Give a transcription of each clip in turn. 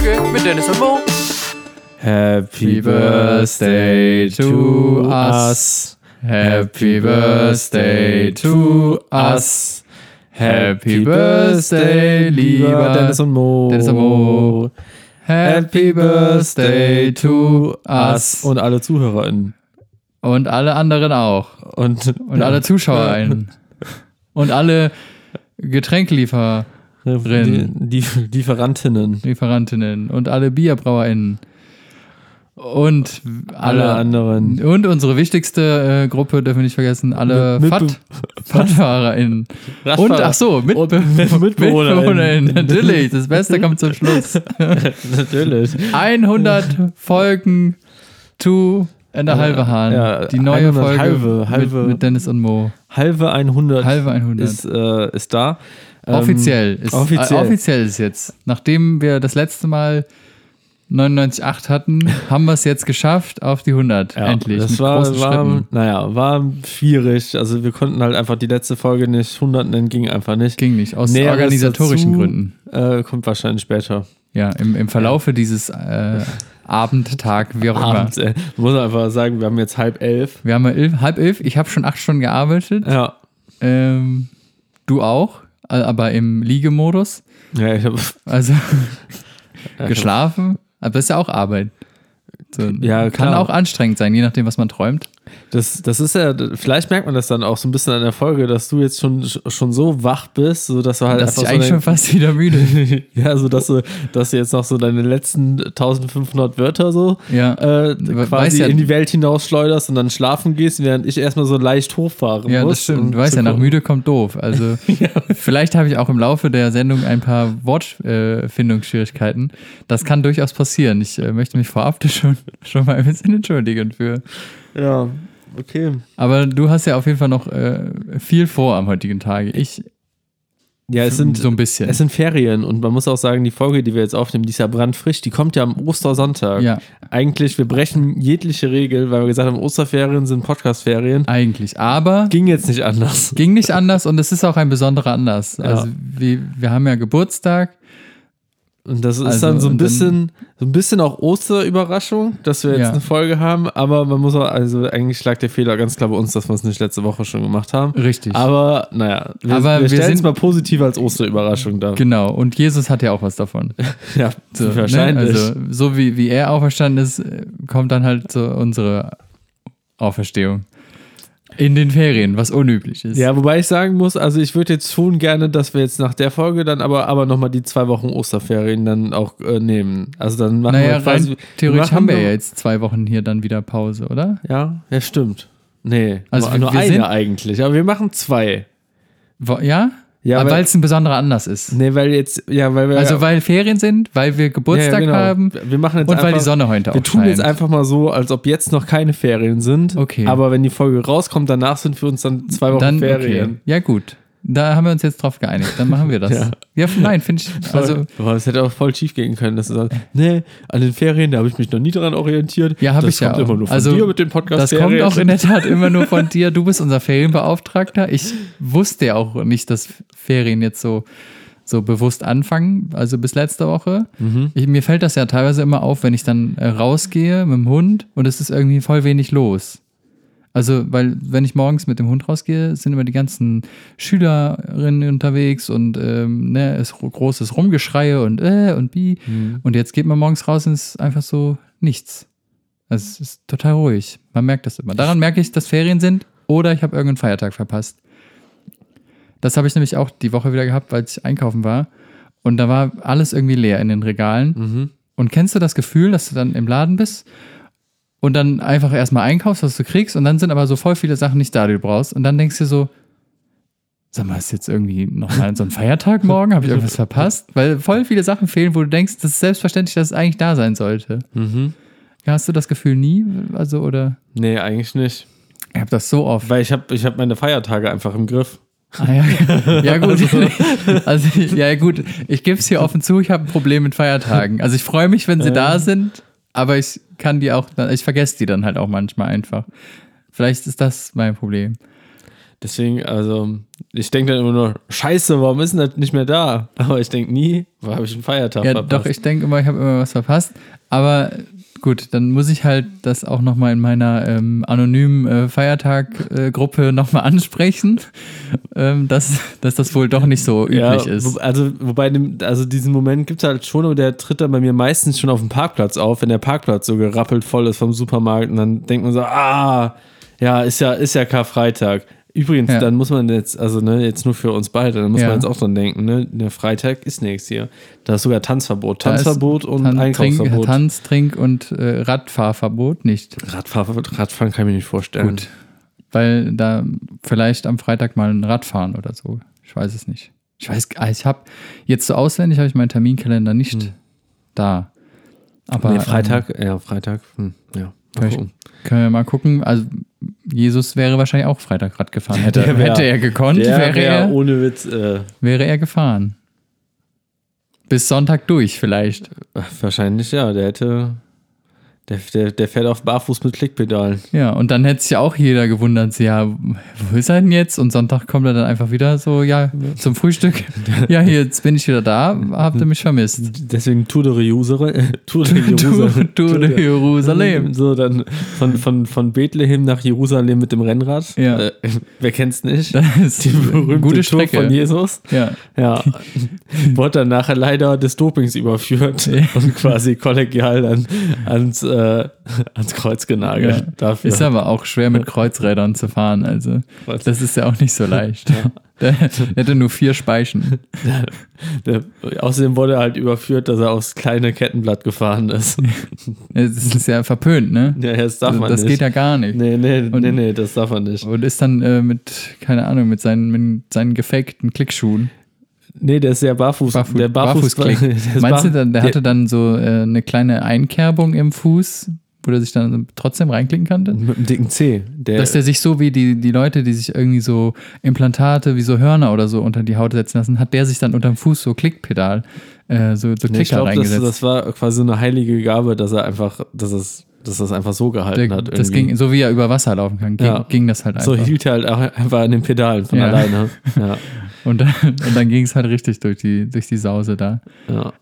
Folge mit Dennis und Mo. Happy Birthday to us. Happy Birthday to us. Happy Birthday, lieber Dennis und Mo. Dennis und Mo. Happy Birthday to us. Und alle ZuhörerInnen. Und alle anderen auch. Und, Und alle ZuschauerInnen. Und alle Getränkelieferer, die, Lieferantinnen. Lieferantinnen und alle BierbrauerInnen. Und alle, Alle anderen. Und unsere wichtigste äh, Gruppe, dürfen wir nicht vergessen, alle Mit-. Und ach so, mit, Und Mitbewohnerinnen. MitbewohnerInnen. Natürlich, das Beste kommt zum Schluss. Natürlich. 100 Folgen to and a halbe Hahn. Ja, Die neue 100 Folge halbe, halbe. Mit, mit Dennis und Mo. Halbe 100 Halbe 100. ist, äh, ist da. Ähm, offiziell. Ist, offiziell. Äh, offiziell ist jetzt. Nachdem wir das letzte Mal 99,8 hatten, haben wir es jetzt geschafft auf die 100. Ja, Endlich. Das war, war, naja, war schwierig. Also wir konnten halt einfach die letzte Folge nicht 100 nennen, ging einfach nicht. Ging nicht. Aus Näheres organisatorischen dazu, Gründen. Äh, kommt wahrscheinlich später. Ja, im, im Verlaufe dieses äh, Abend, Tag, wie auch Abends, immer. ey. Muss einfach sagen, wir haben jetzt halb elf. Wir haben elf, halb elf. Ich habe schon acht Stunden gearbeitet. Ja. Ähm, du auch, äh, aber im Liegemodus. Ja, ich habe Also geschlafen. Aber das ist ja auch Arbeit. So, Ja, kann auch anstrengend sein, je nachdem, was man träumt. Das, das ist ja, vielleicht merkt man das dann auch so ein bisschen an der Folge, dass du jetzt schon, schon so wach bist, so dass du halt Dass ich einfach eigentlich so schon fast wieder müde. ja, so dass du, dass du jetzt noch so deine letzten 1500 Wörter so Ja. äh, quasi ja- in die Welt hinaus schleuderst und dann schlafen gehst, während ich erstmal so leicht hochfahren Ja, muss. das stimmt. Du weißt ja, nach müde kommt doof. Also vielleicht habe ich auch im Laufe der Sendung ein paar Wortfindungsschwierigkeiten. Das kann durchaus passieren. Ich äh, möchte mich vorab schon, schon mal ein bisschen entschuldigen für. Ja, okay. Aber du hast ja auf jeden Fall noch äh, viel vor am heutigen Tage. Ich Ja, es sind, so ein bisschen. es sind Ferien und man muss auch sagen, die Folge, die wir jetzt aufnehmen, die ist ja brandfrisch, die kommt ja am Ostersonntag. ja, Eigentlich, wir brechen jegliche Regel, weil wir gesagt haben, Osterferien sind Podcastferien. eigentlich. Aber Ging jetzt nicht anders. ging nicht anders und es ist auch ein besonderer Anlass. Ja. Also wir, wir haben ja Geburtstag. Und das ist Also, dann so ein bisschen, so ein bisschen auch Osterüberraschung, dass wir jetzt Ja. eine Folge haben, aber man muss auch, also eigentlich lag der Fehler ganz klar bei uns, dass wir es nicht letzte Woche schon gemacht haben. Richtig. Aber naja, wir, Aber wir wir stellen es sind- mal positiv als Osterüberraschung dar. Genau. Und Jesus hat ja auch was davon. Ja, So, wahrscheinlich. Ne? Also, so wie, wie er auferstanden ist, kommt dann halt so unsere Auferstehung. In den Ferien, was unüblich ist. ja, wobei ich sagen muss, also ich würde jetzt schon gerne, dass wir jetzt nach der Folge dann aber, aber nochmal die zwei Wochen Osterferien dann auch äh, nehmen. Also dann machen naja, wir quasi. rein theoretisch haben wir wir- ja jetzt zwei Wochen hier dann wieder Pause, oder? Ja, ja, stimmt. Nee, Also nur, wir- nur wir eine sind- eigentlich, aber wir machen zwei. Wo, ja? Ja, Aber weil- weil es ein besonderer Anlass ist. Nee, weil jetzt, ja, weil wir. Also weil Ferien sind, weil wir Geburtstag Ja, genau. haben Wir machen jetzt und weil einfach, die Sonne heute Wir tun jetzt einfach mal so, als ob jetzt noch keine Ferien sind. Okay. Aber wenn die Folge rauskommt, danach sind für uns dann zwei Wochen dann, Ferien. okay. Ja gut, da haben wir uns jetzt drauf geeinigt. Dann machen wir das. Ja. ja, nein, finde ich, also Boah, das hätte auch voll schief gehen können, dass du sagst, nee, an den Ferien, da habe ich mich noch nie dran orientiert. Ja, habe das ich ja kommt auch. immer nur von also, dir mit dem Podcast. Das kommt auch in der Tat immer nur von dir. Du bist unser Ferienbeauftragter. Ich wusste ja auch nicht, dass Ferien jetzt so, so bewusst anfangen, also bis letzte Woche. Mhm. Ich, mir fällt das ja teilweise immer auf, wenn ich dann äh, rausgehe mit dem Hund und es ist irgendwie voll wenig los. Also, weil, wenn ich morgens mit dem Hund rausgehe, sind immer die ganzen Schülerinnen unterwegs und ähm, ne, es ist großes Rumgeschreie und äh und bi. Mhm. Und jetzt geht man morgens raus und es ist einfach so nichts. Also es ist total ruhig. Man merkt das immer. Daran merke ich, dass Ferien sind oder ich habe irgendeinen Feiertag verpasst. Das habe ich nämlich auch die Woche wieder gehabt, weil ich einkaufen war. Und da war alles irgendwie leer in den Regalen. Mhm. Und kennst du das Gefühl, dass du dann im Laden bist und dann einfach erstmal einkaufst, was du kriegst, und dann sind aber so voll viele Sachen nicht da, die du brauchst. Und dann denkst du so, sag mal, ist jetzt irgendwie nochmal so ein Feiertag morgen? Habe ich irgendwas verpasst? Weil voll viele Sachen fehlen, wo du denkst, das ist selbstverständlich, dass es eigentlich da sein sollte. Mhm. Hast du das Gefühl nie? Also, oder? Nee, eigentlich nicht. Ich habe das so oft. Weil ich habe ich hab meine Feiertage einfach im Griff. Ah, ja. ja, gut. Also, ja, gut. Ich gebe es hier offen zu, ich habe ein Problem mit Feiertagen. Also, ich freue mich, wenn sie da sind, aber ich kann die auch, ich vergesse die dann halt auch manchmal einfach. Vielleicht ist das mein Problem. Deswegen, also, ich denke dann immer nur, scheiße, warum ist denn das nicht mehr da? Aber ich denke nie, wo habe ich einen Feiertag Ja, verpasst? doch, ich denke immer, ich habe immer was verpasst. Aber gut, dann muss ich halt das auch nochmal in meiner ähm, anonymen äh, Feiertag-Gruppe nochmal ansprechen, ähm, dass, dass das wohl doch nicht so üblich ja, ist. wo- also wobei, also diesen Moment gibt es halt schon, aber der tritt dann bei mir meistens schon auf dem Parkplatz auf, wenn der Parkplatz so gerappelt voll ist vom Supermarkt und dann denkt man so, ah, ja, ist ja, ist ja Karfreitag. Übrigens, Ja. dann muss man jetzt, also ne, jetzt nur für uns beide, dann muss Ja. man jetzt auch dran denken, ne, der Freitag ist nichts hier. Da ist sogar Tanzverbot. Tanzverbot und Tan- Einkaufsverbot. Trink, Tanz, Trink und äh, Radfahrverbot nicht. Radfahr, Radfahren kann ich mir nicht vorstellen. Gut. Weil da vielleicht am Freitag mal ein Radfahren oder so. Ich weiß es nicht. Ich weiß, ich habe jetzt so auswendig habe ich meinen Terminkalender nicht da. Aber Hm. ähm, nee, Freitag, ja, Freitag, hm, ja. Ähm, können wir mal gucken. Also Jesus wäre wahrscheinlich auch Freitag Rad gefahren. Hätte, wär- hätte er gekonnt, wäre, wär er, ohne Witz, äh, wäre er gefahren. Bis Sonntag durch vielleicht. wahrscheinlich ja, der hätte, der, der, der fährt auf Barfuß mit Klickpedalen. Ja, und dann hätte sich ja auch jeder gewundert, so, ja, wo ist er denn jetzt? Und Sonntag kommt er dann einfach wieder so, ja, zum Frühstück. Ja, hier, jetzt bin ich wieder da, habt ihr mich vermisst. Deswegen Tour de Jerusalem. äh, Tour de Jerusalem. du, du Jerusalem. So, dann von, von, von Bethlehem nach Jerusalem mit dem Rennrad. Ja. Äh, wer kennt's nicht? Das ist Die berühmte gute Tour Strecke. von Jesus. Ja, Ja. Wurde dann nachher leider des Dopings überführt Ja. und quasi kollegial dann ans, äh, ans Kreuz genagelt. ja. Dafür. Ist aber auch schwer mit Kreuzrädern zu fahren, also das ist ja auch nicht so leicht. Der, der hätte nur vier Speichen. Der, außerdem wurde er halt überführt, dass er aufs kleine Kettenblatt gefahren ist. Es ist ja verpönt, ne? ja, das darf man das nicht. geht ja gar nicht. Nee, nee, Und- nee, nee, das darf man nicht. Und ist dann äh, mit, keine Ahnung, mit seinen, mit seinen gefakten Klickschuhen. Nee, der ist sehr barfuß. Barfuß, der barfuß Barfußklick. der Meinst du, dann, der hatte dann so äh, eine kleine Einkerbung im Fuß, wo er sich dann trotzdem reinklicken konnte? mit einem dicken C. Der, Dass der sich so wie die, die Leute, die sich irgendwie so Implantate wie so Hörner oder so unter die Haut setzen lassen, hat der sich dann unterm Fuß so Klickpedal, äh, so, so nee, ich Klicker glaube, das, reingesetzt. das war quasi so eine heilige Gabe, dass er einfach, dass es, dass das einfach so gehalten der, hat. das irgendwie. ging, so wie er über Wasser laufen kann, ging, Ja. ging das halt einfach. so hielt er halt auch einfach an den Pedalen von Ja. alleine. Ja, und dann, und dann ging es halt richtig durch die, durch die Sause da.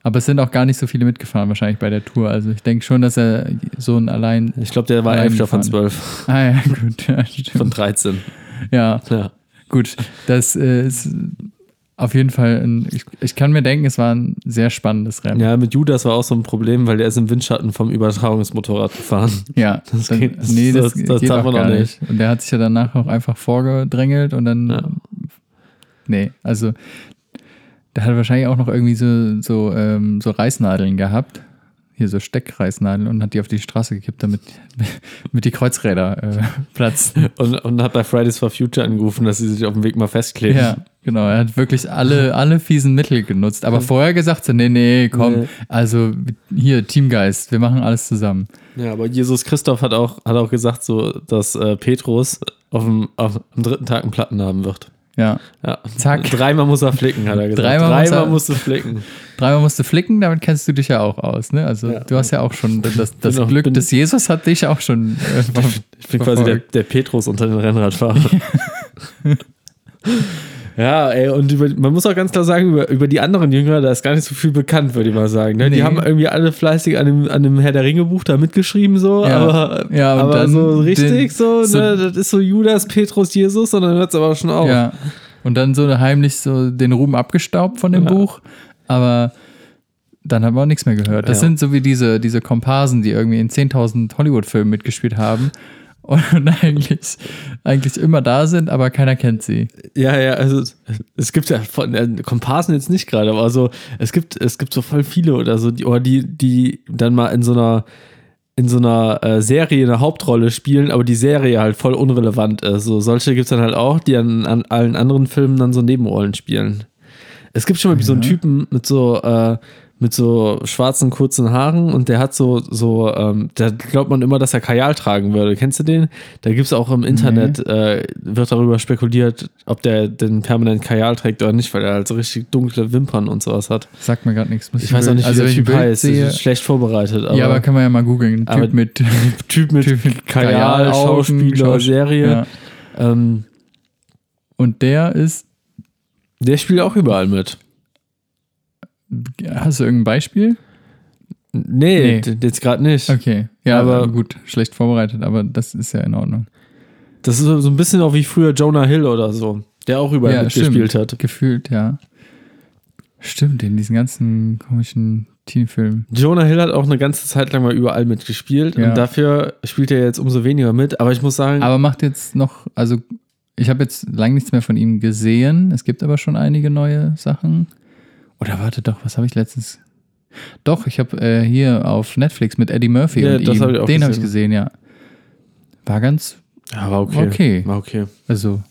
Aber es sind auch gar nicht so viele mitgefahren, wahrscheinlich bei der Tour. Also ich denke schon, dass er so ein allein. Ich glaube, der war Elfter von zwölf, Ah ja, gut, von stimmt. 13. Ja, Ja. gut. Das äh, ist auf jeden Fall, ein, ich, ich kann mir denken, es war ein sehr spannendes Rennen. ja, mit Judas war auch so ein Problem, weil der ist im Windschatten vom Übertragungsmotorrad gefahren. Ja, Das dann, geht- das- nee, das, das- das geht darf auch man gar auch nicht. Und der hat sich ja danach auch einfach vorgedrängelt und dann, Ja. nee, also der hat wahrscheinlich auch noch irgendwie so, so, ähm, so Reißnadeln gehabt, hier so Steckreißnadeln und hat die auf die Straße gekippt, damit, damit die Kreuzräder äh, platzen. Und, und hat bei Fridays for Future angerufen, dass sie sich auf dem Weg mal festkleben. Ja, genau. Er hat wirklich alle, alle fiesen Mittel genutzt. Aber vorher gesagt so, nee, nee, komm, Nee. also hier, Teamgeist, wir machen alles zusammen. Ja, aber Jesus Christoph hat auch, hat auch gesagt, so, dass äh, Petrus auf dem, auf, am dritten Tag einen Platten haben wird. Ja. Ja. Zack. Dreimal muss er flicken, hat er gesagt. Dreimal muss er- musst du flicken. Dreimal musst du flicken, damit kennst du dich ja auch aus, ne? Also Ja. du hast ja auch schon, das, das auch- Glück bin- des Jesus hat dich auch schon äh, Ich bin quasi der, der Petrus unter den Rennradfahrern. ja, ey, und über, man muss auch ganz klar sagen, über, über die anderen Jünger, da ist gar nicht so viel bekannt, würde ich mal sagen. Ne? Die Nee. haben irgendwie alle fleißig an dem, an dem Herr der Ringe-Buch da mitgeschrieben, so, Ja. aber, Ja, aber dann so richtig den- so, so- ne, das ist so Judas, Petrus, Jesus, und dann hört es aber schon auf. Ja. Und dann so heimlich so den Ruhm abgestaubt von dem Ja. Buch, aber dann haben wir auch nichts mehr gehört. Das Ja. sind so wie diese, diese Komparsen, die irgendwie in 10.000 Hollywood-Filmen mitgespielt haben und eigentlich, eigentlich immer da sind, aber keiner kennt sie. Ja, ja, also es gibt ja von äh, Komparsen jetzt nicht gerade, aber so, es gibt, es gibt so voll viele oder so, die, oder die, die dann mal in so einer in so einer äh, Serie eine Hauptrolle spielen, aber die Serie halt voll unrelevant ist. So, solche gibt es dann halt auch, die an, an allen anderen Filmen dann so Nebenrollen spielen. Es gibt schon mal so einen Typen mit so, äh, mit so schwarzen, kurzen Haaren und der hat so, so, ähm, da glaubt man immer, dass er Kajal tragen würde. Kennst du den? Da gibt es auch im Internet, äh, wird darüber spekuliert, ob der den permanent Kajal trägt oder nicht, weil er halt so richtig dunkle Wimpern und sowas hat. Sagt mir gerade nichts. Muss Ich weiß auch nicht, also wie der ich Typ heißt. Ist schlecht vorbereitet. Aber ja, aber kann man ja mal googeln. Typ mit Typ mit Typ mit Kajal, Kajal, Schauspieler, Schaus- Serie. Ja. Ähm, Und der ist, Der spielt auch überall mit. Hast du irgendein Beispiel? Nee, Nee. jetzt gerade nicht. Okay, ja, Aber- gut, schlecht vorbereitet, aber das ist ja in Ordnung. Das ist so so ein bisschen auch wie früher Jonah Hill oder so, der auch überall ja, mitgespielt hat. Gefühlt, ja. Stimmt, in diesen ganzen komischen Teenfilmen. Jonah Hill hat auch eine ganze Zeit lang mal überall mitgespielt Ja. und dafür spielt er jetzt umso weniger mit. Aber ich muss sagen, Aber macht jetzt noch, also ich habe jetzt lange nichts mehr von ihm gesehen. Es gibt aber schon einige neue Sachen. Oder warte doch, was habe ich letztens? Doch, ich habe äh, hier auf Netflix mit Eddie Murphy Ja, und ihm, hab den habe ich gesehen. ja. War ganz, ja, war okay. Okay. War okay. also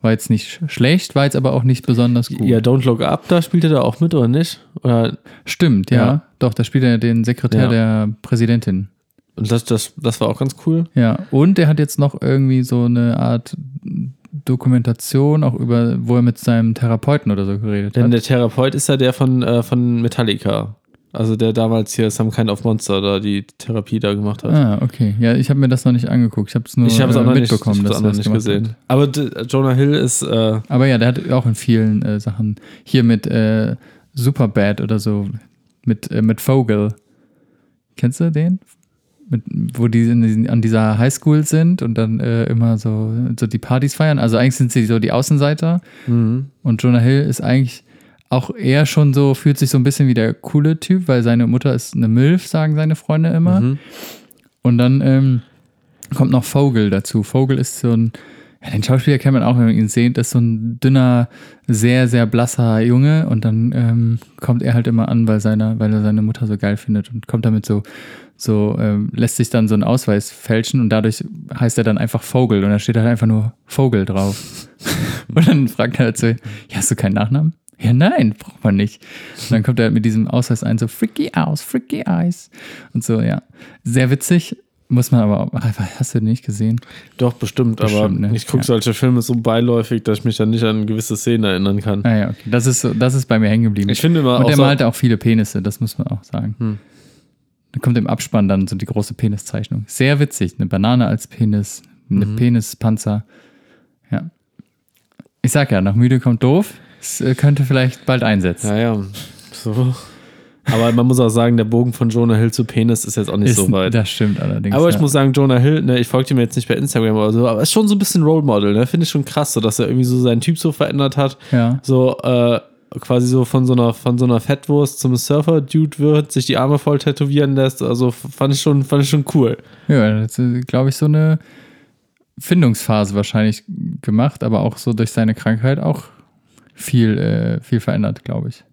war jetzt nicht sch- schlecht, war jetzt aber auch nicht besonders gut. Ja, Don't Look Up, da spielt er da auch mit, oder nicht? Oder, Stimmt, ja. Ja. Doch, da spielt er den Sekretär Ja. der Präsidentin. und das, das, das war auch ganz cool. Ja, und er hat jetzt noch irgendwie so eine Art Dokumentation, auch über, wo er mit seinem Therapeuten oder so geredet Denn hat. der Therapeut ist ja der von, äh, von Metallica. Also der damals hier Some Kind of Monster da die Therapie da gemacht hat. Ah, okay. Ja, ich habe mir das noch nicht angeguckt. Ich habe es nur ich habe es auch äh, noch nicht, ich mitbekommen, hab's dass auch er noch nicht gesehen. Hat. Aber Jonah Hill ist, äh, Aber ja, der hat auch in vielen äh, Sachen hier mit äh, Superbad oder so mit äh, mit Vogel. Kennst du den? Mit, wo die in an dieser Highschool sind und dann äh, immer so, so die Partys feiern. Also eigentlich sind sie so die Außenseiter mhm. und Jonah Hill ist eigentlich auch eher schon so, fühlt sich so ein bisschen wie der coole Typ, weil seine Mutter ist eine Milf, sagen seine Freunde immer. Mhm. Und dann ähm, kommt noch Vogel dazu. Vogel ist so ein, ja, den Schauspieler kennt man auch, wenn man ihn sieht, das ist so ein dünner, sehr, sehr blasser Junge. Und dann ähm, kommt er halt immer an, weil, seiner, weil er seine Mutter so geil findet und kommt damit so, so ähm, lässt sich dann so einen Ausweis fälschen und dadurch heißt er dann einfach Vogel und da steht halt einfach nur Vogel drauf. und dann fragt er halt so, ja, hast du keinen Nachnamen? Ja, nein, braucht man nicht. Und dann kommt er halt mit diesem Ausweis ein, so freaky aus, freaky eyes. Und so, ja. Sehr witzig, muss man aber auch, hast du nicht gesehen? Doch, bestimmt, aber Bestimmt, ne? ich gucke Ja. solche Filme so beiläufig, dass ich mich dann nicht an gewisse Szenen erinnern kann. Ah ja, okay. Das ist, so, das ist bei mir hängen geblieben. Ich finde immer Und er so, malt auch viele Penisse, das muss man auch sagen. Hm. Da kommt im Abspann dann so die große Peniszeichnung. Sehr witzig. Eine Banane als Penis, eine Mhm. Penispanzer. Ja. Ich sag ja, nach müde kommt doof. Es äh, könnte vielleicht bald einsetzen. ja, ja, so. Aber man muss auch sagen, der Bogen von Jonah Hill zu Penis ist jetzt auch nicht ist, so weit. Das stimmt allerdings. Aber ich ja. muss sagen, Jonah Hill, ne, ich folge ihm jetzt nicht bei Instagram oder so, aber ist schon so ein bisschen Role Model, ne? Finde ich schon krass, so dass er irgendwie so seinen Typ so verändert hat. Ja. So, äh, quasi so von so einer, von so einer Fettwurst zum Surfer-Dude wird, sich die Arme voll tätowieren lässt. Also fand ich schon, fand ich schon cool. Ja, das ist, glaube ich, so eine Findungsphase wahrscheinlich gemacht, aber auch so durch seine Krankheit auch viel, äh, viel verändert, glaube ich.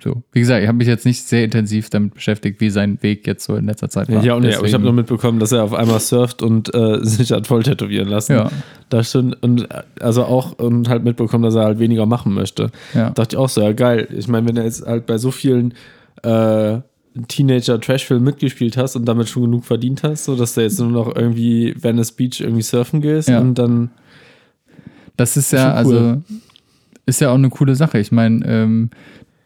So, wie gesagt, ich habe mich jetzt nicht sehr intensiv damit beschäftigt, wie sein Weg jetzt so in letzter Zeit war. Ja, aber ich habe nur mitbekommen, dass er auf einmal surft und äh, sich hat voll tätowieren lassen. Ja, Das stimmt. Und äh, also auch und halt mitbekommen, dass er halt weniger machen möchte. ja. Dachte ich auch so, ja geil. Ich meine, wenn er jetzt halt bei so vielen äh, Teenager-Trash-Filmen mitgespielt hast und damit schon genug verdient hast, so dass du jetzt nur noch irgendwie Venice Beach irgendwie surfen gehst Ja. und dann Das ist ja, Schon cool. also, ist ja auch eine coole Sache. Ich meine, ähm,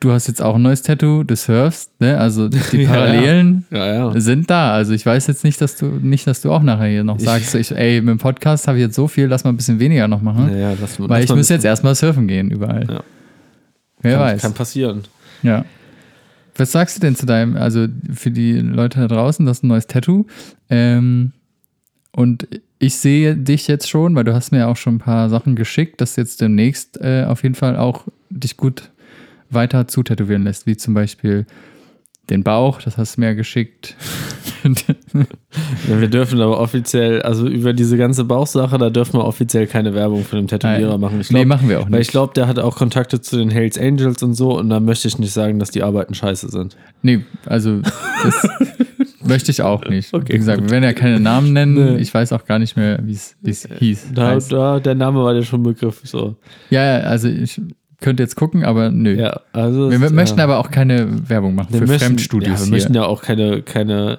du hast jetzt auch ein neues Tattoo, du surfst, ne? Also die Ja, ja. Parallelen ja, ja. sind da. Also ich weiß jetzt nicht, dass du nicht, dass du auch nachher hier noch sagst, ich, ey, mit dem Podcast habe ich jetzt so viel, lass mal ein bisschen weniger noch machen. Lass, Weil lass ich müsste jetzt erstmal surfen gehen, überall. Ja. Wer kann, weiß. Kann passieren. Ja. Was sagst du denn zu deinem, also für die Leute da draußen, das ist ein neues Tattoo. Ähm, und ich sehe dich jetzt schon, weil du hast mir auch schon ein paar Sachen geschickt, dass jetzt demnächst äh, auf jeden Fall auch dich gut weiter zutätowieren lässt, wie zum Beispiel den Bauch, das hast du mir geschickt. Ja, wir dürfen aber offiziell, also über diese ganze Bauchsache, da dürfen wir offiziell keine Werbung für den Tätowierer Nein. machen. Ich nee, glaub, machen wir auch weil nicht. ich glaube, der hat auch Kontakte zu den Hells Angels und so und da möchte ich nicht sagen, dass die Arbeiten scheiße sind. Nee, also das möchte ich auch nicht. Okay, Wie gesagt, gut. wir werden ja keine Namen nennen. Nee. Ich weiß auch gar nicht mehr, wie es es hieß. Da, da, der Name war dir schon Begriff. So. Ja, ja, also ich könnte jetzt gucken, aber nö. Ja, also Wir es- möchten ja. aber auch keine Werbung machen wir für möchten, Fremdstudios Ja, wir hier. möchten ja auch keine, keine,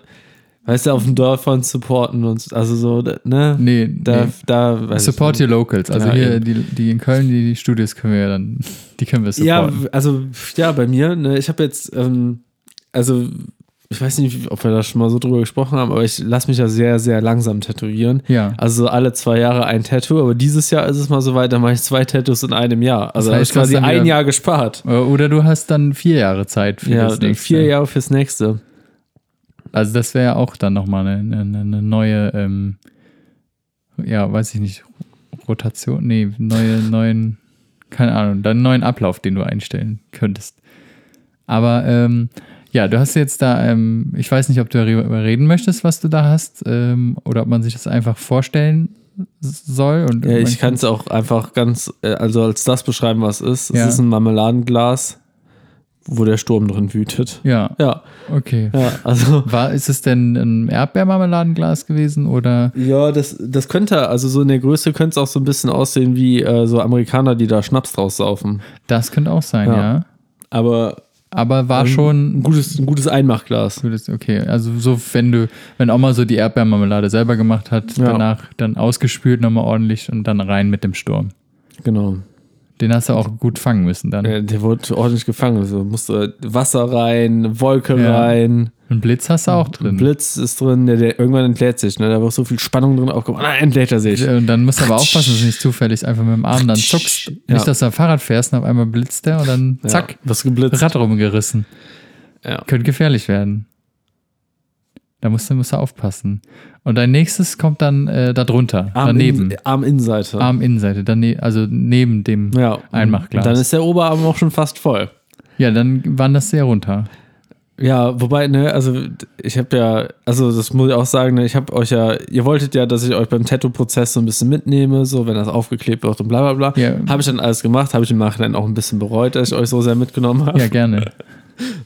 weißt du, auf dem Dorf von supporten und so, also so, ne? nee, Da, nee. da Support your locals. Also Ja, hier, eben. die, die in Köln, die, die Studios können wir ja dann, die können wir nicht. Ja, supporten. also, ja, bei mir, ne, ich habe jetzt, ähm, also, ich weiß nicht, ob wir da schon mal so drüber gesprochen haben, aber ich lasse mich ja sehr, sehr langsam tätowieren. Ja. Also alle zwei Jahre ein Tattoo, aber dieses Jahr ist es mal so weit, da mache ich zwei Tattoos in einem Jahr. Also Das heißt, ist quasi du hast dann ein Jahr gespart. Oder du hast dann vier Jahre Zeit für Ja, das nächste. vier Jahre fürs nächste. Also das wäre ja auch dann nochmal eine, eine, eine neue, ähm, ja, weiß ich nicht, Rotation, nee, neue, neuen, keine Ahnung, dann neuen Ablauf, den du einstellen könntest. Aber ähm, ja, du hast jetzt da, ähm, ich weiß nicht, ob du darüber reden möchtest, was du da hast, ähm, oder ob man sich das einfach vorstellen soll. Und Ja, ich kann es auch einfach ganz, äh, also als das beschreiben, was es ist. Ja. Es ist ein Marmeladenglas, wo der Sturm drin wütet. Ja, Ja, okay. ja, also. War, ist es denn ein Erdbeermarmeladenglas gewesen oder? Ja, das, das könnte, also so in der Größe könnte es auch so ein bisschen aussehen wie äh, so Amerikaner, die da Schnaps draus saufen. Das könnte auch sein, Ja. ja. Aber Aber war ähm, schon ein gutes, ein gutes Einmachglas. Würdest- Okay, also so, wenn du, wenn Oma so die Erdbeermarmelade selber gemacht hat, Ja. danach dann ausgespült nochmal ordentlich und dann rein mit dem Sturm. Genau. Den hast du auch gut fangen müssen dann. Der, der wurde ordentlich gefangen. Also musste Wasser rein, Wolke Ja. rein, Und Blitz hast du auch drin. Blitz ist drin, der, der irgendwann entlädt sich. Ne? Da war so viel Spannung drin aufgekommen. Nein, entlädt er sich. Und dann musst du aber aufpassen, dass du nicht zufällig einfach mit dem Arm dann zuckst. Ja. Nicht, dass du am Fahrrad fährst und auf einmal blitzt der und dann zack, Ja, was geblitzt. Rad rumgerissen. Ja. Könnte gefährlich werden. Da musst du, musst du aufpassen. Und dein nächstes kommt dann äh, da drunter, daneben. In, Arminnenseite. Arminnenseite, dane also neben dem ja. Einmachglas. Dann ist der Oberarm auch schon fast voll. Ja, dann wanderst du ja runter. Ja, wobei, ne, also ich habe ja, also das muss ich auch sagen, ne, ich habe euch ja, ihr wolltet ja, dass ich euch beim Tattoo-Prozess so ein bisschen mitnehme, so wenn das aufgeklebt wird und bla bla bla. Ja. Habe ich dann alles gemacht, habe ich im Nachhinein auch ein bisschen bereut, dass ich euch so sehr mitgenommen habe. Ja, gerne.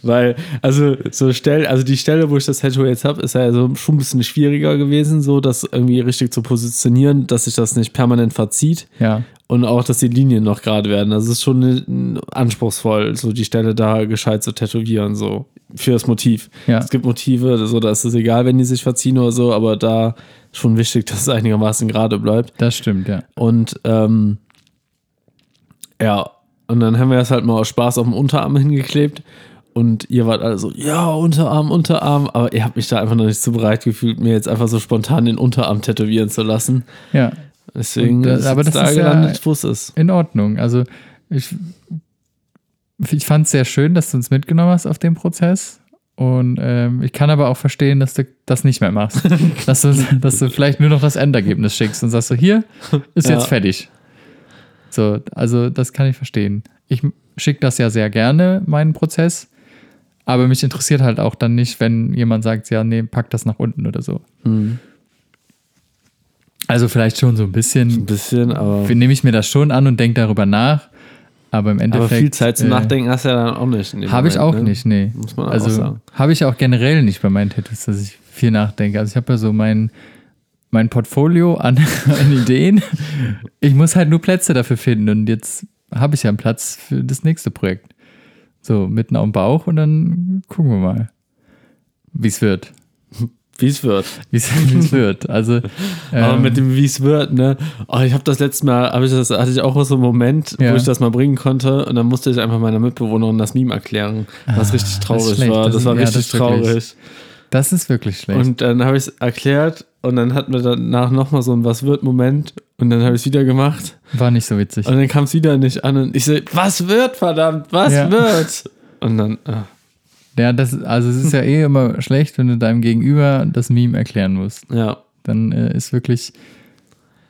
Weil, also so Stelle, also die Stelle, wo ich das Tattoo jetzt habe, ist ja so schon ein bisschen schwieriger gewesen, so das irgendwie richtig zu positionieren, dass sich das nicht permanent verzieht Ja. und auch, dass die Linien noch gerade werden. Also es ist schon äh, anspruchsvoll, so die Stelle da gescheit zu tätowieren, so für das Motiv. Ja. Es gibt Motive, so da ist es egal, wenn die sich verziehen oder so, aber da schon wichtig, dass es einigermaßen gerade bleibt. Das stimmt, ja. Und ähm, ja, und dann haben wir das halt mal aus Spaß auf dem Unterarm hingeklebt. Und ihr wart alle so, ja, Unterarm, Unterarm. Aber ihr habt mich da einfach noch nicht so bereit gefühlt, mir jetzt einfach so spontan den Unterarm tätowieren zu lassen. Ja, Deswegen Und da- ist aber jetzt das da ist ja- gelandet, wo es ist. in Ordnung. Also ich, ich fand es sehr schön, dass du uns mitgenommen hast auf den Prozess. Und ähm, ich kann aber auch verstehen, dass du das nicht mehr machst. dass, du, dass du vielleicht nur noch das Endergebnis schickst und sagst so, hier ist jetzt Ja. fertig. So, also das kann ich verstehen. Ich schicke das ja sehr gerne, meinen Prozess. Aber mich interessiert halt auch dann nicht, wenn jemand sagt, ja, nee, pack das nach unten oder so. Hm. Also vielleicht schon so ein bisschen Ein bisschen, aber, nehme ich mir das schon an und denke darüber nach. Aber im Endeffekt. aber viel Zeit zum äh, Nachdenken hast du ja dann auch nicht. Habe ich auch ne? nicht, nee. Muss man auch also sagen. habe ich auch generell nicht bei meinen Tattoos, dass ich viel nachdenke. Also ich habe ja so mein, mein Portfolio an, an Ideen. Ich muss halt nur Plätze dafür finden und jetzt habe ich ja einen Platz für das nächste Projekt. So, mitten auf dem Bauch und dann gucken wir mal, wie es wird. Wie es wird. Wie es wird. Also, Aber ähm, mit dem, wie es wird, ne? Oh, ich habe das letzte Mal, hab ich das, hatte ich auch so einen Moment, Ja. wo ich das mal bringen konnte und dann musste ich einfach meiner Mitbewohnerin das Meme erklären, was Ah, richtig das traurig schlecht. war. Das Das, ist- war ja, richtig das ist wirklich traurig. das ist wirklich schlecht. Und dann habe ich es erklärt und dann hatten wir danach nochmal so ein Was wird Moment und dann habe ich es wieder gemacht War nicht so witzig. und dann kam es wieder nicht an und ich so, was wird, verdammt, was Ja. wird? Und dann, ah, Ja, das, also es ist ja eh immer schlecht, wenn du deinem Gegenüber das Meme erklären musst. ja, Dann äh, ist wirklich,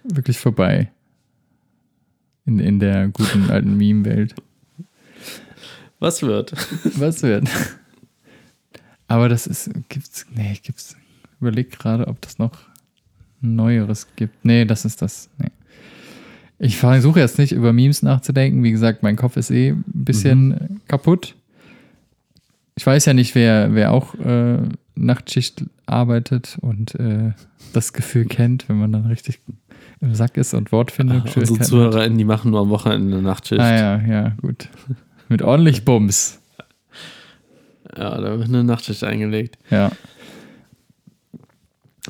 wirklich vorbei. In, in der guten alten Meme-Welt. was wird? Was wird? Aber das ist, gibt's, nee, gibt's, überleg gerade, ob das noch Neueres gibt. Nee, das ist das, nee. Ich versuche jetzt nicht über Memes nachzudenken. Wie gesagt, mein Kopf ist eh ein bisschen äh, kaputt. Ich weiß ja nicht, wer, wer auch äh, Nachtschicht arbeitet und äh, das Gefühl kennt, wenn man dann richtig im Sack ist und Wortfindung. Unsere ZuhörerInnen, die machen nur am Wochenende eine Nachtschicht. Ah ja, ja, gut. Mit ordentlich Bums. Ja, da wird eine Nachtschicht eingelegt. Ja.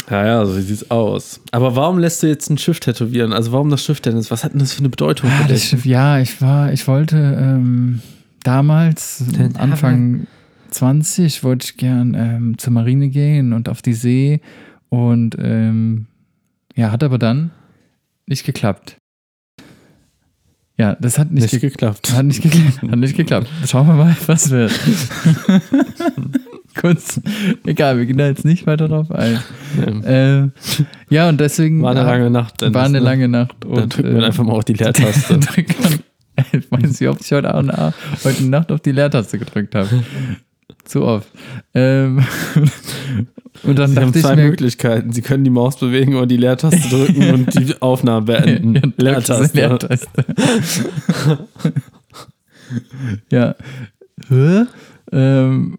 Ja, ja, so sieht's aus. Aber warum lässt du jetzt ein Schiff tätowieren? Also warum das Schiff denn? Was hat denn das für eine Bedeutung Ah, für das dich? Schiff, ja, ich war, ich wollte ähm, damals, Den Anfang 20 wollte ich gern ähm, zur Marine gehen und auf die See und ähm, ja, hat aber dann nicht geklappt. Ja, das hat nicht, Nicht ge geklappt. hat nicht geklappt. Hat nicht geklappt. Schauen wir mal, was wird. Kurz, egal, wir gehen da jetzt nicht weiter drauf ein. Ähm, ja, und deswegen War eine hat- lange Nacht. Dennis, war eine ne? lange Nacht. Dann Und, drückt man äh, einfach mal auf die Leertaste. Ich weiß nicht, ob ich heute, auch, heute Nacht auf die Leertaste gedrückt habe. Zu oft. Ähm, und dann Sie haben zwei mir, Möglichkeiten. Sie können die Maus bewegen oder die Leertaste drücken und die Aufnahme beenden. Ja, Leertaste. Leertaste. ja. Ähm,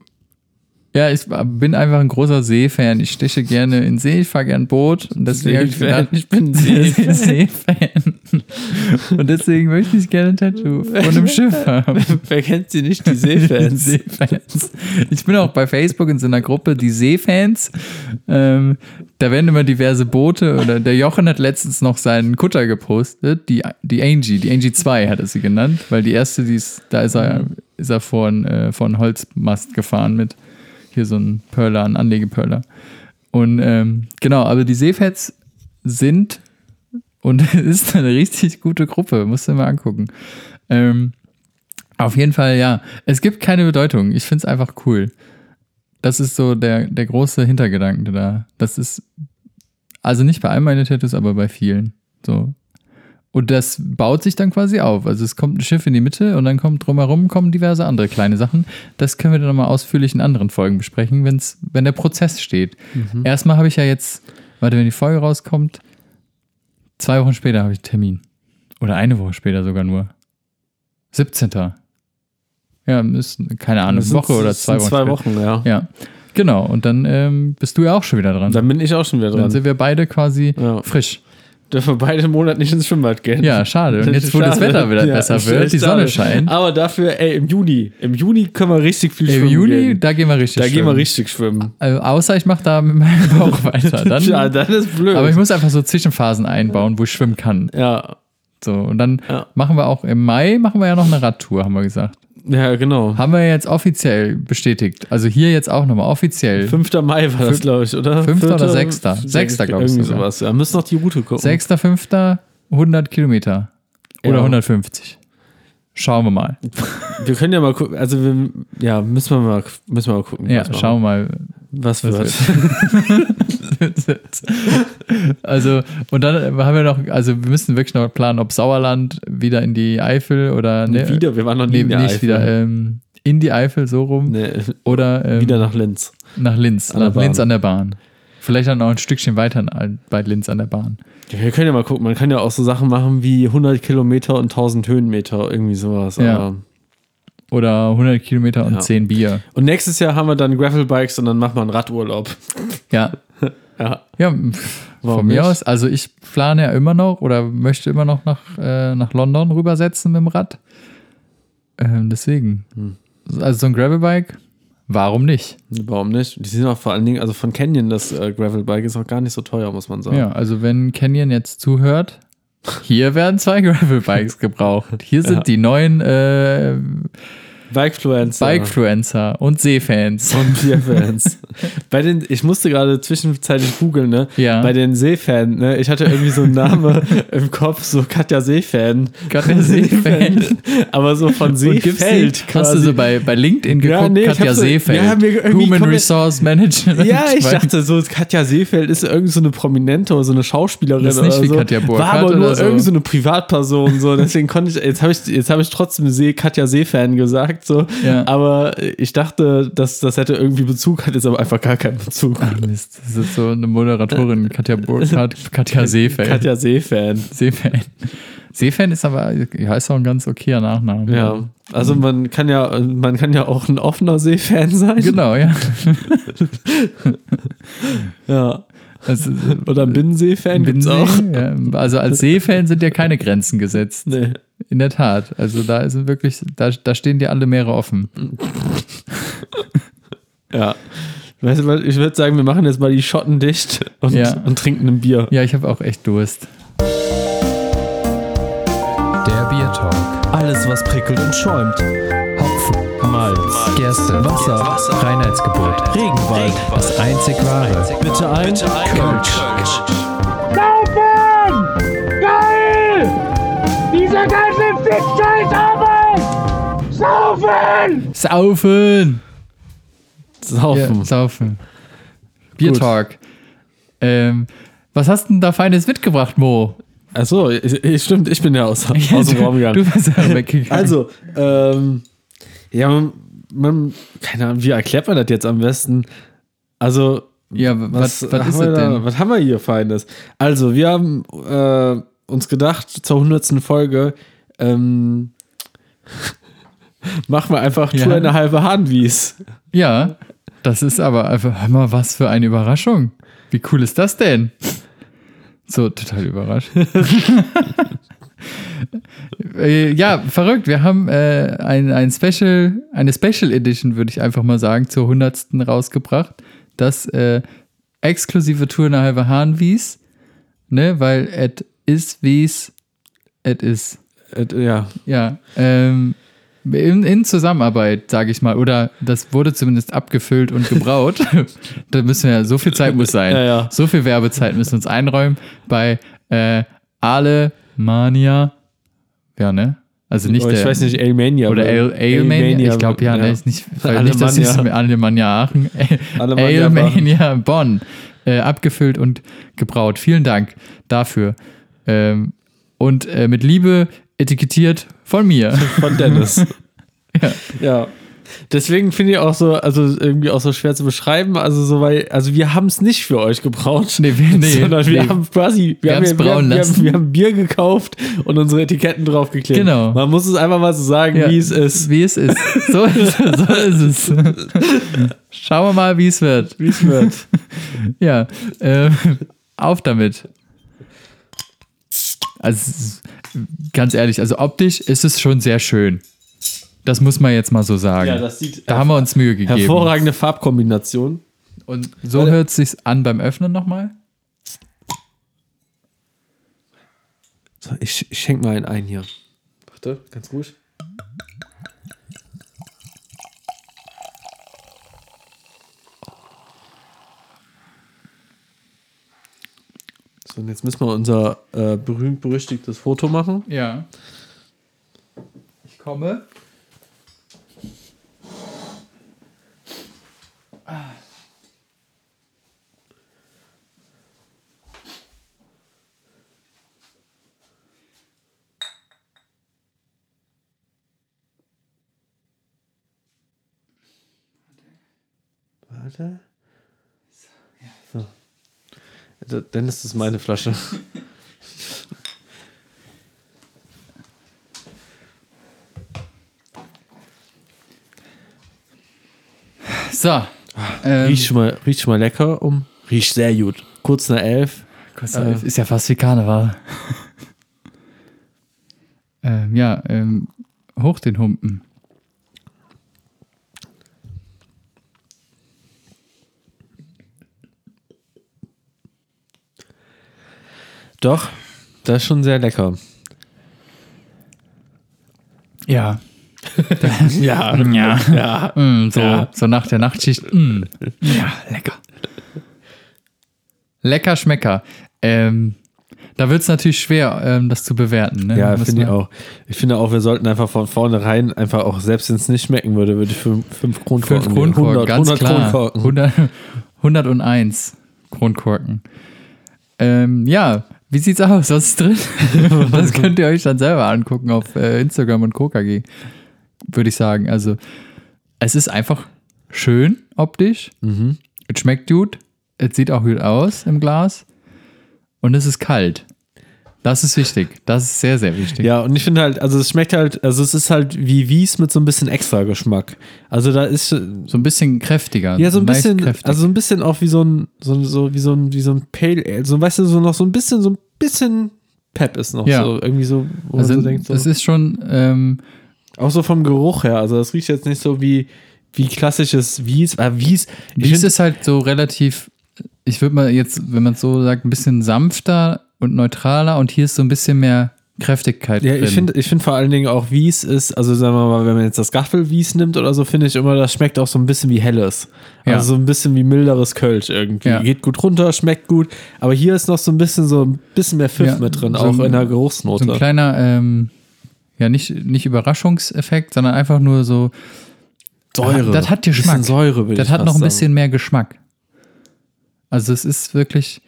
ja, ich bin einfach ein großer Seefan. Ich steche gerne in See, ich fahre gern Boot. Und deswegen ich gedacht, Ich bin ein Seefan. Seefan. Und deswegen möchte ich gerne ein Tattoo von einem Schiff haben. Wer kennt sie nicht? Die Seefans. Seefans. Ich bin auch bei Facebook in so einer Gruppe, die Seefans. Ähm, da werden immer diverse Boote oder der Jochen hat letztens noch seinen Kutter gepostet, die, die Angie, die Angie 2 hat er sie genannt, weil die erste, die ist, da ist er, ist er von, äh, von Holzmast gefahren mit hier so ein Perler, ein Anlegepörler. Und ähm, genau, aber die Seefans sind und ist eine richtig gute Gruppe, musst du mal angucken. Ähm, auf jeden Fall, ja. Es gibt keine Bedeutung. Ich finde es einfach cool. Das ist so der, der große Hintergedanke da. Das ist, also nicht bei all meinen Tattoos, aber bei vielen. So. Und das baut sich dann quasi auf. Also es kommt ein Schiff in die Mitte und dann kommt drumherum kommen diverse andere kleine Sachen. Das können wir dann nochmal ausführlich in anderen Folgen besprechen, wenn's, wenn der Prozess steht. Erstmal habe ich ja jetzt, warte, wenn die Folge rauskommt, zwei Wochen später habe ich einen Termin. Oder eine Woche später sogar nur. 17. Ja, ist, keine Ahnung, Das Woche oder zwei Wochen. Zwei. Wochen, ja. Ja, genau. Und dann ähm, bist du ja auch schon wieder dran. Dann bin ich auch schon wieder Dann dran. sind wir beide quasi Ja. frisch. Dürfen wir beide Monat nicht ins Schwimmbad gehen. Ja, schade. Und jetzt, wo das Schade. Wetter wieder Ja, besser wird, die Sonne scheint. Aber dafür, ey, im Juni. Im Juni können wir richtig viel Im schwimmen Juni, gehen. da gehen wir richtig Da gehen wir schwimmen. richtig schwimmen. Also, außer ich mache da mit meinem Bauch weiter. Dann, ja, dann ist blöd. aber ich muss einfach so Zwischenphasen einbauen, wo ich schwimmen kann. ja, So, und dann Ja. machen wir auch im Mai machen wir ja noch eine Radtour, haben wir gesagt. Ja, genau. Haben wir jetzt offiziell bestätigt. Also hier jetzt auch nochmal offiziell. 5. Mai war das, glaube ich, oder? Fünfter oder Vierter? sechster? Sechster, glaub ich Irgendwie sogar. sowas. Ja, müssen noch die Route gucken. 6.5. 100 Kilometer. Oder Ja. 150. Schauen wir mal. Wir können ja mal gucken, also wir, ja, müssen wir mal, müssen wir mal gucken. Ja, schauen wir mal. Was was wird. also, und dann haben wir noch, also wir müssen wirklich noch planen, ob Sauerland wieder in die Eifel oder ne, wieder, wir waren noch nie nee, in der nicht Eifel. wieder ähm, in die Eifel so rum Nee, oder ähm, wieder nach Linz. nach Linz, an nach Linz an der Bahn. Vielleicht dann auch ein Stückchen weiter bei Linz an der Bahn. Ja, wir können ja mal gucken, man kann ja auch so Sachen machen wie 100 Kilometer und 1000 Höhenmeter, irgendwie sowas. Ja. Oder 100 Kilometer und Ja. 10 Bier. Und nächstes Jahr haben wir dann Gravelbikes und dann machen wir einen Radurlaub. Ja, Ja. ja Warum von mir nicht? aus. Also ich plane ja immer noch oder möchte immer noch nach, äh, nach London rübersetzen mit dem Rad. Ähm, deswegen. Hm. Also so ein Gravelbike, warum nicht? Warum nicht? Die sind auch vor allen Dingen, also von Canyon, das äh, Gravelbike ist auch gar nicht so teuer, muss man sagen. Ja, also wenn Canyon jetzt zuhört, hier werden zwei Gravelbikes gebraucht. Hier sind Ja. die neuen äh, Bikefluencer. Bikefluencer und Seefans. und Bierfans. Bei den, ich musste gerade zwischenzeitlich googeln, ne? Ja. Bei den Seefan, ne? Ich hatte irgendwie so einen Namen im Kopf, so Katja Seefan. Katja Seefan. Aber so von Seefeld hast du so bei, bei LinkedIn geguckt, Ja, nee, Katja so- Seefeld, ja, irgendwie Human Resource Management. Ja, ich dachte so, Katja Seefeld ist irgend so eine Prominente oder so eine Schauspielerin Das ist nicht oder wie so. Katja Burkhardt War aber nur so. irgend so eine Privatperson, so. Deswegen konnte ich, jetzt habe ich, jetzt habe ich trotzdem See, Katja Seefan gesagt, so. Ja. Aber ich dachte, dass das hätte irgendwie Bezug, hat jetzt aber einfach gar keinen Bezug. Ach Mist, das ist so eine Moderatorin, Katja Burkhardt, Katja Seefeld. Katja Seefan. Seefan. Seefan ist aber, ja, ist auch ein ganz okayer Nachname. Ja, also man kann ja, man kann ja auch ein offener Seefan sein. Genau, ja. Ja. Also, Oder ein Binnenseefan gibt's Binnensee, auch. Ja. Also als Seefan sind ja keine Grenzen gesetzt. Nee. In der Tat. Also da ist wirklich, da, da stehen dir alle Meere offen. Ja. Weißt du was, ich würde sagen, wir machen jetzt mal die Schotten dicht und, Ja. und trinken ein Bier. Ja, ich habe auch echt Durst. Der Bier Talk. Alles, was prickelt und schäumt. Hopfen, Malz, Gerste, Wasser, Reinheitsgebot, Regenwald, das einzig wahre. Bitte ein Kölsch. Saufen! Geil! Saufen! Saufen! Saufen. Ja, saufen. Bier Talk. Ähm, was hast du denn da Feines mitgebracht, Mo? Achso, stimmt, ich bin ja aus, aus dem Raum gegangen. Du bist ja weggegangen. Also, ähm, ja, man, man, keine Ahnung, wie erklärt man das jetzt am besten? Also, ja, was, was, haben ist wir das da, denn? was haben wir hier Feines? Also, wir haben äh, uns gedacht, zur 100. Folge ähm, machen wir einfach Ja. Tour eine halbe Hahnwies. Ja, das ist aber einfach, hör mal, was für eine Überraschung. Wie cool ist das denn? So, total überrascht. äh, ja, verrückt. Wir haben äh, ein, ein Special, eine Special Edition, würde ich einfach mal sagen, zur 100. rausgebracht. Das äh, exklusive Tour eine halbe Hahnwies, ne, weil et is wie's et is. Äh, ja, Ja, ähm, in, in Zusammenarbeit, sage ich mal, oder das wurde zumindest abgefüllt und gebraut. da müssen wir ja, so viel Zeit muss sein. Ja, ja. So viel Werbezeit müssen wir uns einräumen bei äh, Alemania. Ja, ne? Also nicht Oh, ich der, weiß nicht, Alemania. oder Ale- Alemania. Ich glaube ja, ne, ist nicht, nicht das ist Alemania Aachen. Alemannia Alemania Bonn. Äh, abgefüllt und gebraut. Vielen Dank dafür. Ähm, und äh, mit Liebe etikettiert von mir. von Dennis. Ja. ja. Deswegen finde ich auch so, also irgendwie auch so schwer zu beschreiben. Also so, weil, also wir haben es nicht für euch gebraut. Nee, wir- nee, sondern wir nee. haben quasi, wir, Wir haben, wir, haben, haben, wir haben Bier gekauft und unsere Etiketten draufgeklebt. Genau. Man muss es einfach mal so sagen, Ja, wie es ist. Wie es ist. So ist es. So ist es. Schauen wir mal, wie es wird. Wie es wird. Ja, äh, auf damit. Also, ganz ehrlich, also optisch ist es schon sehr schön. Das muss man jetzt mal so sagen. Ja, das sieht da haben wir uns Mühe gegeben. hervorragende Farbkombination. Und so hört es sich an beim Öffnen nochmal. So, ich, ich schenke mal einen ein hier. Warte, ganz gut. Und jetzt müssen wir unser äh, berühmt-berüchtigtes Foto machen. Ja. Ich komme. Warte. So. D- Dann ist meine Flasche. So. Ähm, Riecht schon mal, riecht schon mal lecker um. Riecht sehr gut. Kurz nach elf. äh, ist ja fast wie Karneval. ähm, ja, ähm, hoch den Humpen. Doch, das ist schon sehr lecker. Ja. Ja, Ja. ja. Mm, so, Ja. so nach der Nachtschicht. Mm. Ja, lecker. Lecker Schmecker. Ähm, da wird es natürlich schwer, ähm, das zu bewerten. Ne? Ja, finde ich auch. Ich finde auch, wir sollten einfach von vornherein einfach auch, selbst wenn es nicht schmecken würde, würde ich fünf, fünf Kronkorken Fünf Kronkorken, 100, ganz 100 klar. Kronkorken. 100, 101 Kronkorken. Ähm, ja, wie sieht's aus? Was ist drin? das könnt ihr euch dann selber angucken auf äh, Instagram und KKG. Würde ich sagen. Also, es ist einfach schön optisch. Mhm. Es schmeckt gut. Es sieht auch gut aus im Glas. Und es ist kalt. Das ist wichtig. Das ist sehr, sehr wichtig. Ja, und ich finde halt, also es schmeckt halt, also es ist halt wie Wies mit so ein bisschen extra Geschmack. Also da ist So ein bisschen kräftiger. ja so ein bisschen, kräftig. also so ein bisschen auch wie so ein, so, so wie so ein, wie so ein Pale Ale, so weißt du, so noch so ein bisschen, so ein bisschen Pep ist noch Ja. so irgendwie so, wo also, man so denkt, so. es ist schon, ähm, auch so vom Geruch her, also das riecht jetzt nicht so wie, wie klassisches Wies, aber Wies, Wies find- ist halt so relativ, ich würde mal jetzt, wenn man es so sagt, ein bisschen sanfter und neutraler und hier ist so ein bisschen mehr Kräftigkeit Ja, drin. ich finde ich find vor allen Dingen auch Wies ist, also sagen wir mal, wenn man jetzt das Gaffelwies nimmt oder so, finde ich immer, das schmeckt auch so ein bisschen wie helles. Ja. Also so ein bisschen wie milderes Kölsch irgendwie. Ja. Geht gut runter, schmeckt gut, aber hier ist noch so ein bisschen so ein bisschen mehr Pfiff Ja, mit drin, so auch ein- in der so Geruchsnote. ein kleiner, ähm, ja, nicht, nicht Überraschungseffekt, sondern einfach nur so, Säure. Das hat Geschmack. Säure, das hat noch ein sagen. bisschen mehr Geschmack. Also es ist wirklich,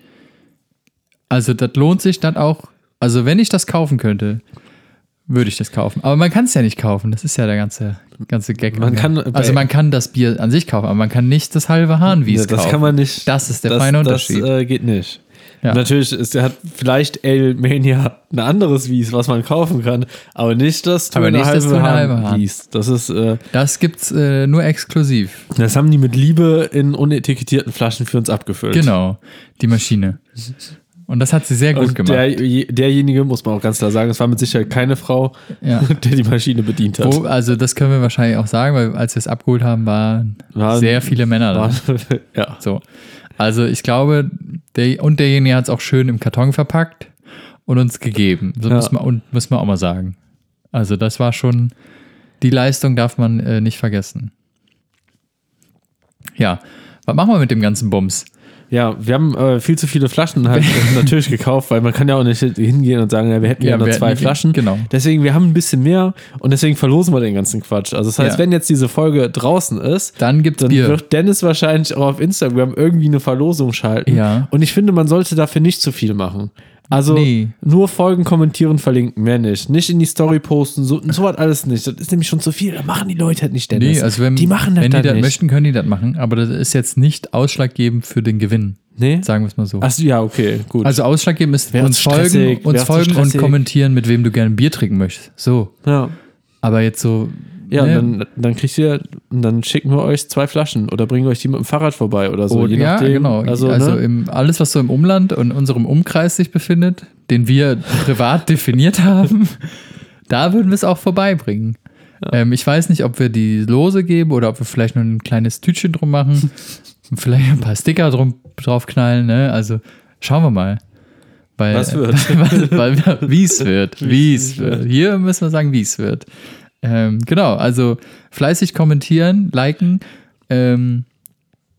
also das lohnt sich dann auch, also wenn ich das kaufen könnte, würde ich das kaufen. Aber man kann es ja nicht kaufen, das ist ja der ganze, ganze Gag. Man kann also man kann das Bier an sich kaufen, aber man kann nicht das halbe Hahnwies Ja, das kaufen. kann man nicht. Das ist der das, feine Unterschied. Das äh, geht nicht. Ja. Natürlich ist, hat vielleicht Ale Mania ein anderes Wies, was man kaufen kann, aber nicht das Aber nicht das a Half Hahn. Wies. Das ist, äh, Das gibt's äh, nur exklusiv. das haben die mit Liebe in unetikettierten Flaschen für uns abgefüllt. Genau, die Maschine. Und das hat sie sehr gut Und gemacht. der, derjenige, muss man auch ganz klar sagen, es war mit Sicherheit keine Frau, Ja. der die Maschine bedient hat. Wo, also das können wir wahrscheinlich auch sagen, weil als wir es abgeholt haben, waren Waren- sehr viele Männer da. War, ja. So. Also ich glaube, der, und derjenige hat es auch schön im Karton verpackt und uns gegeben. So Ja. muss, man, und, muss man auch mal sagen. Also das war schon, die Leistung darf man äh, nicht vergessen. Ja, was machen wir mit dem ganzen Bums? Ja, wir haben äh, viel zu viele Flaschen halt natürlich gekauft, weil man kann ja auch nicht hingehen und sagen, ja, wir hätten ja, Ja, nur wir zwei Flaschen. genau. Deswegen, wir haben ein bisschen mehr und deswegen verlosen wir den ganzen Quatsch. Also das heißt, Ja. wenn jetzt diese Folge draußen ist, Dann gibt's dann Bier. wird Dennis wahrscheinlich auch auf Instagram irgendwie eine Verlosung schalten. Ja. Und ich finde, man sollte dafür nicht zu viel machen. Also Nee. nur Folgen kommentieren, verlinken, mehr nicht. Nicht in die Story posten, so, so was alles nicht. Das ist nämlich schon zu viel. Da machen die Leute halt nicht, Dennis. Nee, also wenn, die machen das wenn die dann das nicht. möchten, können die das machen. Aber das ist jetzt nicht ausschlaggebend für den Gewinn. Nee? Sagen wir es mal so. Achso, ja, okay, gut. Also ausschlaggebend ist Wär uns stressig, folgen, uns folgen und kommentieren, mit wem du gerne Bier trinken möchtest. So. ja. Aber jetzt so. Ja, ne? dann, dann kriegt ihr, dann schicken wir euch zwei Flaschen oder bringen euch die mit dem Fahrrad vorbei oder so. Oh, je ja, nachdem. genau. Also, Also, ne? im, alles, was so im Umland und unserem Umkreis sich befindet, den wir privat definiert haben, da würden wir es auch vorbeibringen. Ähm, ich weiß nicht, ob wir die Lose geben oder ob wir vielleicht nur ein kleines Tütchen drum machen und vielleicht ein paar Sticker drum, draufknallen. Ne? Also schauen wir mal. Weil, Was wird? weil, weil, wie es wird. Wie es wird. Hier müssen wir sagen, wie es wird. Ähm, genau, also fleißig kommentieren, liken. Ähm,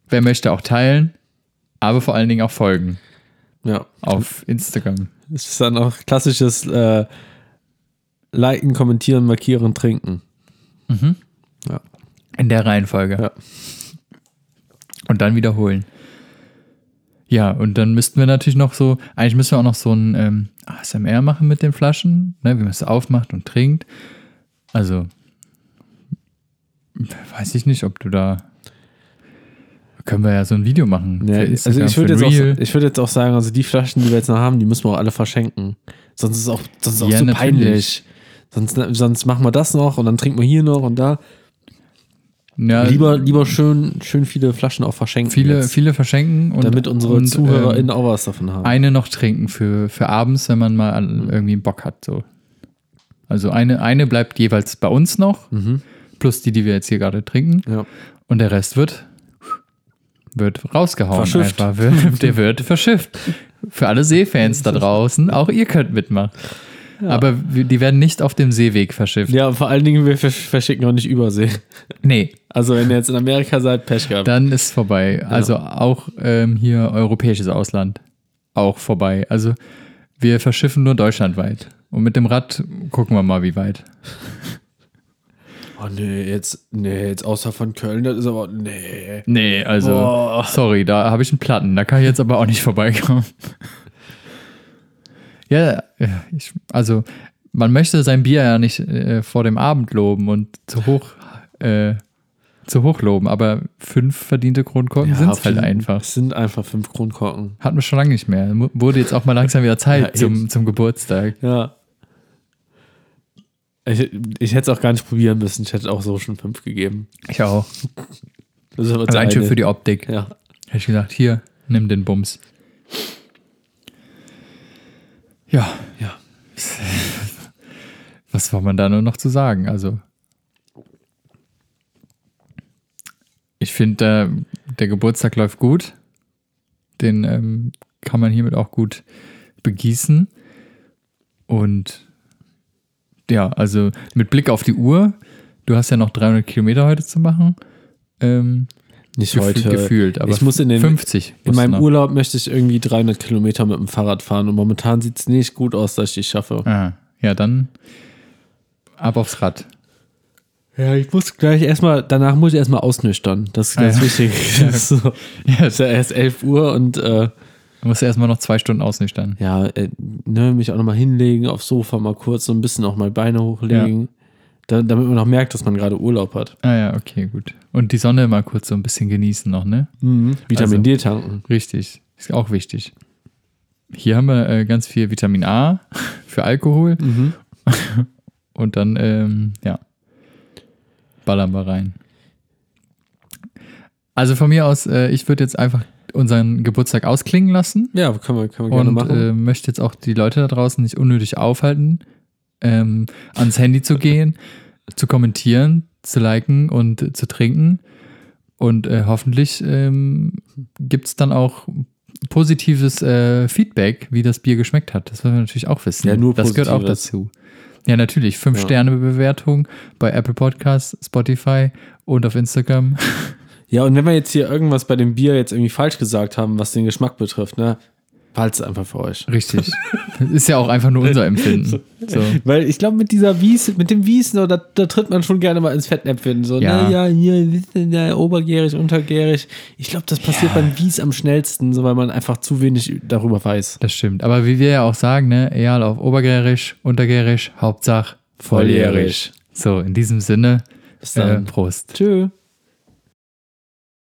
wer möchte auch teilen, aber vor allen Dingen auch folgen ja. auf Instagram. Es ist dann auch klassisches äh, Liken, Kommentieren, Markieren, Trinken. In der Reihenfolge. Ja. Und dann wiederholen. Ja, und dann müssten wir natürlich noch so, eigentlich müssen wir auch noch so ein ähm, ASMR machen mit den Flaschen, ne, wie man es aufmacht und trinkt. Also, weiß ich nicht, ob du da. Können wir ja so ein Video machen. Ja, also ich würde jetzt, auch, ich würd jetzt auch sagen, also die Flaschen, die wir jetzt noch haben, die müssen wir auch alle verschenken. Sonst ist es auch, sonst ist auch Ja, so natürlich. peinlich. Sonst, sonst machen wir das noch und dann trinken wir hier noch und da. ja, Lieber, lieber schön, schön viele Flaschen auch verschenken. viele, jetzt, viele verschenken und damit unsere und, ZuhörerInnen ähm, auch was davon haben. eine noch trinken für, für abends, wenn man mal an- irgendwie Bock hat. So. Also eine, eine bleibt jeweils bei uns noch, plus die, die wir jetzt hier gerade trinken. ja. Und der Rest wird, wird rausgehauen. Verschifft. Einfach. Wird, der wird verschifft. Für alle Seefans da draußen, auch ihr könnt mitmachen. Aber wir- die werden nicht auf dem Seeweg verschifft. ja, vor allen Dingen, wir versch- verschicken auch nicht Übersee. Nee, Also, wenn ihr jetzt in Amerika seid, Pech gehabt. dann ist vorbei. Also auch ähm, hier europäisches Ausland auch vorbei. Also wir verschiffen nur deutschlandweit. Und mit dem Rad gucken wir mal, wie weit. Oh, nee, jetzt, nee, jetzt außer von Köln, das ist aber, nee. Nee, also, Boah. sorry, da habe ich einen Platten. Da kann ich jetzt aber auch nicht vorbeikommen. ja, ich, also, man möchte sein Bier ja nicht äh, vor dem Abend loben und zu hoch, äh, zu hoch loben, aber fünf verdiente Kronkorken sind es halt einfach. Es sind einfach fünf Kronkorken. Hatten wir schon lange nicht mehr. Wurde jetzt auch mal langsam wieder Zeit Ja, zum, zum Geburtstag. Ja. Ich, ich hätte es auch gar nicht probieren müssen. Ich hätte auch so schon fünf gegeben. Ich auch. Das ist aber Allein schon für die Optik. Ja. Hätte ich gesagt, hier, nimm den Bums. Ja, Ja. was war man da nur noch zu sagen? Also, ich finde, äh, der Geburtstag läuft gut. Den ähm, kann man hiermit auch gut begießen. Und ja, also mit Blick auf die Uhr, du hast ja noch 300 Kilometer heute zu machen. Ähm, Nicht gefühl- heute. gefühlt, aber ich muss in den 50. In meinem noch. Urlaub möchte ich irgendwie 300 Kilometer mit dem Fahrrad fahren und momentan sieht es nicht gut aus, dass ich die schaffe. Ah, ja, dann ab aufs Rad. Ja, ich muss gleich erstmal, danach muss ich erstmal ausnüchtern. Das ist Ah, ganz ja. wichtig. Ist, so, Ja, ist ja erst 11 Uhr und äh, du musst erstmal noch zwei Stunden ausnüchtern. ja, äh, ne, mich auch nochmal hinlegen, aufs Sofa mal kurz so ein bisschen auch mal Beine hochlegen. Da, damit man noch merkt, dass man gerade Urlaub hat. Ah ja, okay, gut. Und die Sonne mal kurz so ein bisschen genießen noch, ne? Vitamin Also- D tanken. Richtig, ist auch wichtig. Hier haben wir äh, ganz viel Vitamin A für Alkohol. Und dann, ähm, ja, ballern wir rein. Also von mir aus, äh, ich würde jetzt einfach unseren Geburtstag ausklingen lassen Ja, können wir, können wir gerne und machen. äh, möchte jetzt auch die Leute da draußen nicht unnötig aufhalten, ähm, ans Handy zu gehen, zu kommentieren, zu liken und äh, zu trinken. Und äh, hoffentlich ähm, gibt es dann auch positives äh, Feedback, wie das Bier geschmeckt hat. Das wollen wir natürlich auch wissen. Ja, nur Das gehört auch dazu. Ja, natürlich. Fünf Ja. Sterne Bewertung bei Apple Podcasts, Spotify und auf Instagram. Ja, und wenn wir jetzt hier irgendwas bei dem Bier jetzt irgendwie falsch gesagt haben, was den Geschmack betrifft, ne, behalt's einfach für euch. Richtig. Das ist ja auch einfach nur unser Empfinden. So. Weil ich glaube, mit dieser Wies, mit dem Wies, no, da, da tritt man schon gerne mal ins Fettnäpfchen. So, Ja. ja, ja, hier, ja, obergärig, untergärig. Ich glaube, das passiert beim Wies am schnellsten, so weil man einfach zu wenig darüber weiß. Das stimmt. Aber wie wir ja auch sagen, ne, egal auf obergärisch, untergärisch, Hauptsache volljährig. So, in diesem Sinne, Bis dann. äh, Prost. Tschö.